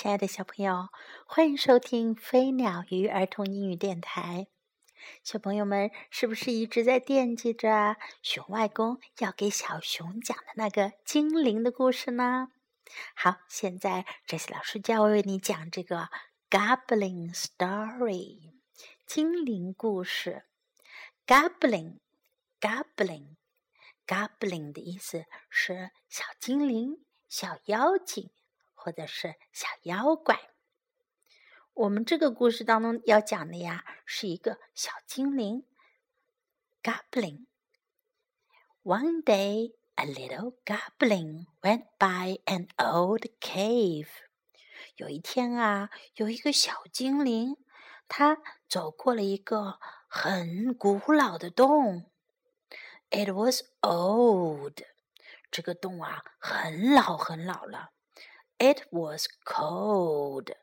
亲爱的小朋友，欢迎收听飞鸟鱼儿童英语电台。小朋友们，是不是一直在惦记着熊外公要给小熊讲的那个精灵的故事呢？好，现在这些老师就要为你讲这个 Goblin Story 精灵故事。Goblin，Goblin，Goblin 的意思是小精灵、小妖精。或者是小妖怪。我们这个故事当中要讲的呀，是一个小精灵，Goblin。One day, a little goblin went by an old cave。有一天啊，有一个小精灵，他走过了一个很古老的洞。It was old。这个洞啊，很老很老了。It was cold，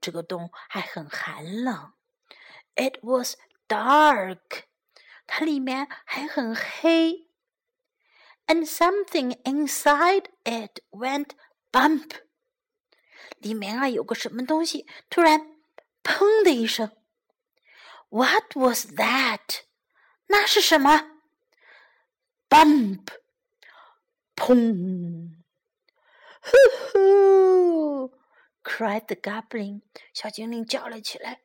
这个洞还很寒冷。It was dark，它里面还很黑。And something inside it went bump，里面啊有个什么东西突然砰的一声。What was that？那是什么？Bump，砰！ 呼呼！cried the goblin，小精灵叫了起来。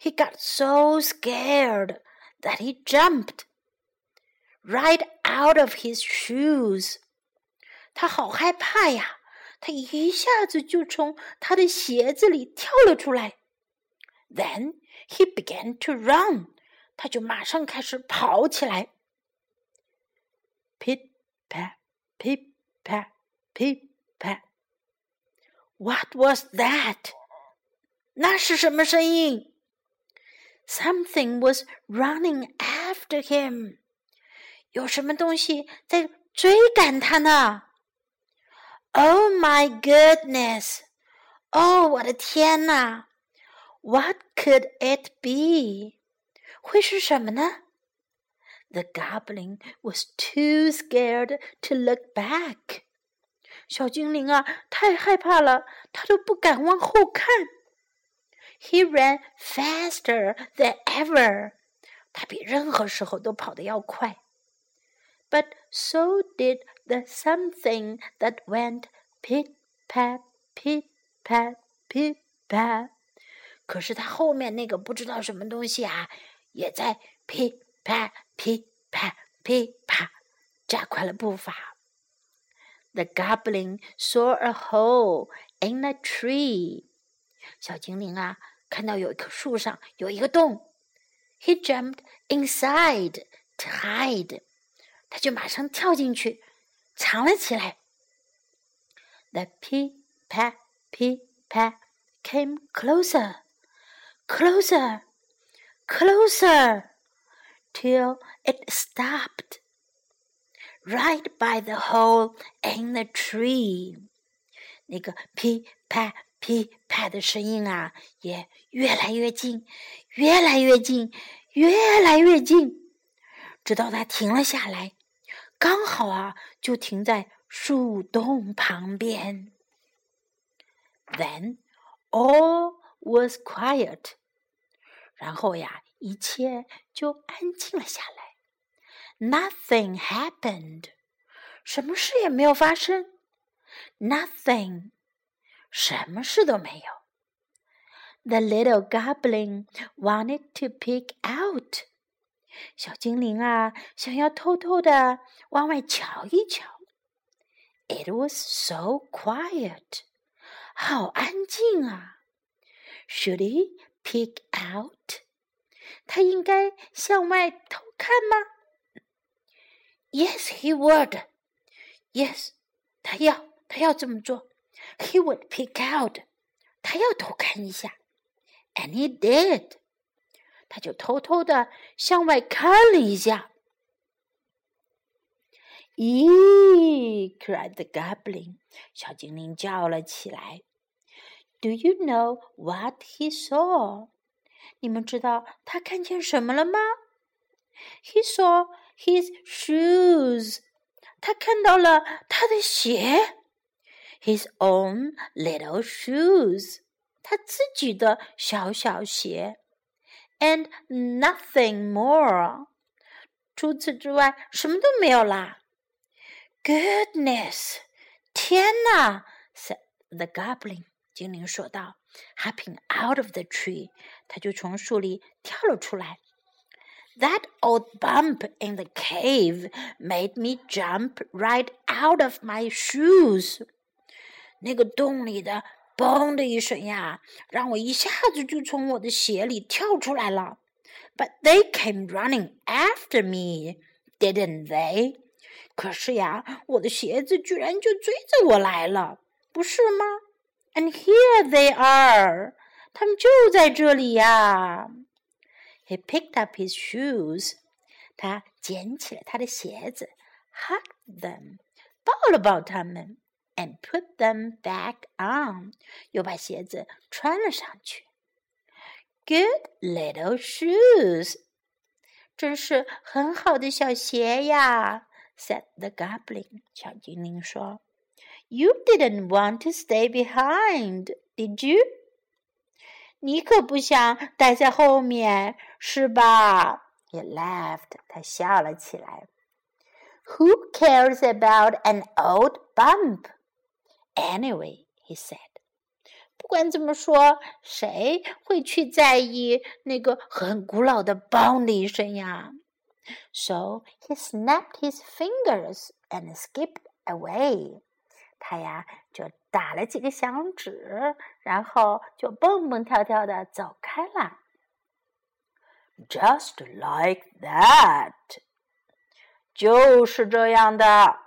He got so scared that he jumped right out of his shoes。他好害怕呀！他一下子就从他的鞋子里跳了出来。Then he began to run。他就马上开始跑起来。Pit pat, pit pat。 Pip pat. What was that? 那是什么声音？Something was running after him. 有什么东西在追赶他呢？Oh my goodness! 哦，我的天哪！What could it be? 会是什么呢？The goblin was too scared to look back. 小精灵啊，太害怕了，他都不敢往后看。He ran faster than ever，他比任何时候都跑得要快。But so did the something that went pit pa pit pa pit pa。可是他后面那个不知道什么东西啊，也在 pit pa pit pa pit pa 加快了步伐。The goblin saw a hole in a tree。小精灵啊，看到有一棵树上有一个洞。He jumped inside to hide。他就马上跳进去，藏了起来。The pit pat pit pat came closer, closer, closer, till it stopped Right by the hole in the tree。那个噼啪噼啪的声音啊，也越来越近，越来越近，越来越近，直到它停了下来，刚好啊，就停在树洞旁边。Then all was quiet。然后呀，一切就安静了下来。Nothing happened，什么事也没有发生。Nothing，什么事都没有。The little goblin wanted to peek out，小精灵啊，想要偷偷的往外瞧一瞧。It was so quiet，好安静啊。Should he peek out？他应该向外偷看吗 ？Yes, he would. Yes，他要他要这么做。He would peek out，他要偷看一下。And he did，他就偷偷的向外看了一下。咦！cried the goblin，小精灵叫了起来。Do you know what he saw？你们知道他看见什么了吗？He saw his shoes，他看到了他的鞋。 his own little shoes，他自己的小小鞋，and nothing more。除此之外，什么都没有啦。Goodness，天哪！said the goblin，精灵说道，hopping out of the tree，他就从树里跳了出来。 That old bump in the cave made me jump right out of my shoes。那个洞里的“嘣”的一声呀，让我一下子就从我的鞋里跳出来了。But they came running after me, didn't they？可是呀，我的鞋子居然就追着我来了，不是吗？And here they are，他们就在这里呀。 He picked up his shoes. 他捡起了他的鞋子，hugged them，抱了抱他们，and put them back on，又把鞋子穿了上去。Good little shoes，真是很好的小鞋呀，said the goblin。小精灵说：“You didn't want to stay behind, did you？” 你可不想待在后面， 是吧？He laughed，他笑了起来。Who cares about an old bump? Anyway, he said. 不管怎么说，谁会去在意那个很古老的“梆”的一声呀？So he snapped his fingers and skipped away. 他呀就打了几个响指，然后就蹦蹦跳跳的走开了。 Just like that，就是这样的，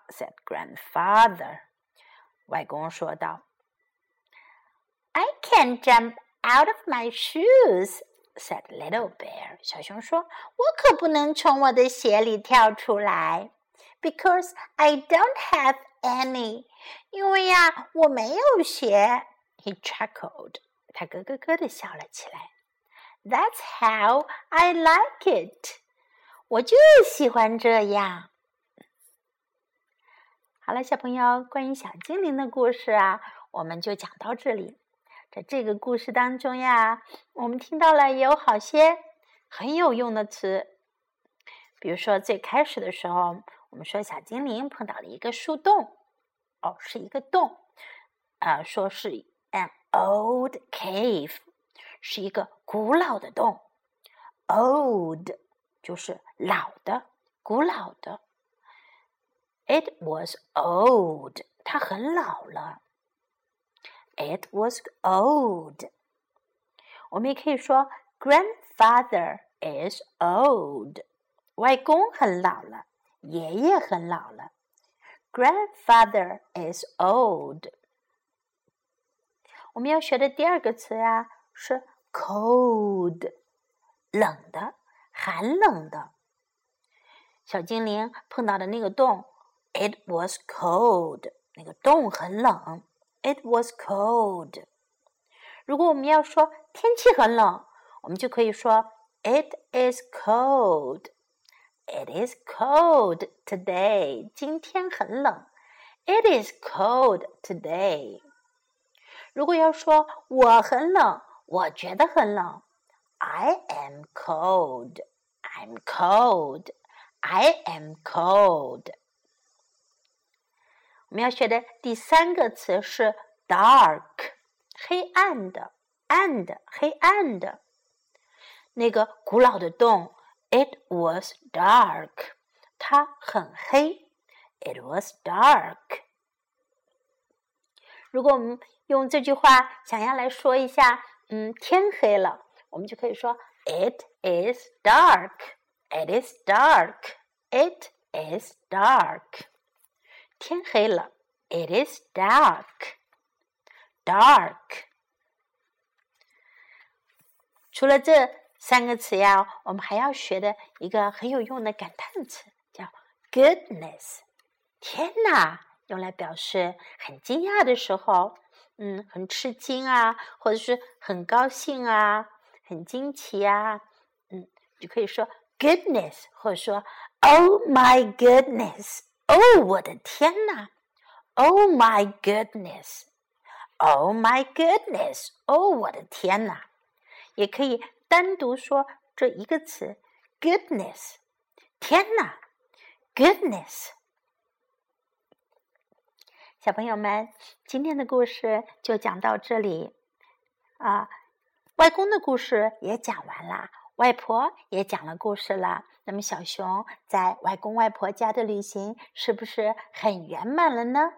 said grandfather。外公说道。I can't jump out of my shoes，said little bear。小熊说：“我可不能从我的鞋里跳出来，because I don't have any。”因为呀，我没有鞋。He chuckled，他咯咯咯的笑了起来。 That's how I like it，我就喜欢这样。好了，小朋友，关于小精灵的故事啊，我们就讲到这里。在这个故事当中呀，我们听到了有好些很有用的词，比如说最开始的时候，我们说小精灵碰到了一个树洞。哦，是一个洞，啊，说是 an old cave，是一个古老的洞。old 就是老的、古老的。It was old，它很老了。It was old。我们也可以说 grandfather is old，外公很老了，爷爷很老了。Grandfather is old。我们要学的第二个词呀是 cold，冷的、寒冷的。小精灵碰到的那个洞，it was cold，那个洞很冷，it was cold。如果我们要说天气很冷，我们就可以说 it is cold。It is cold today. 今天很冷。It is cold today. 如果要说我很冷， 我觉得很冷。I am cold. I'm cold. I am cold. 我们要学的第三个词是 dark，黑暗的、暗的、黑暗的。那个古老的洞 It was dark. 它很黑。It was dark. 如果我们用这句话想要来说一下， 嗯，天黑了，我们就可以说 It is dark. It is dark. It is dark. 天黑了。It is dark. Dark. 除了这。三个词呀，我们还要学的一个很有用的感叹词叫 “goodness”。天哪，用来表示很惊讶的时候， 嗯，很吃惊啊，或者是很高兴啊，很惊奇啊，嗯，就可以说 “goodness”，或者说 “Oh my goodness”，哦，我的天哪 Oh my goodness! Oh my goodness! 哦，我的天哪！也可以单独说这一个词，goodness，天哪，goodness。小朋友们，今天的故事就讲到这里啊。外公的故事也讲完了，外婆也讲了故事了。那么小熊在外公外婆家的旅行是不是很圆满了呢？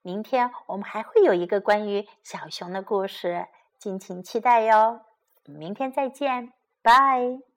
明天我们还会有一个关于小熊的故事，敬请期待哟。明天再见，拜。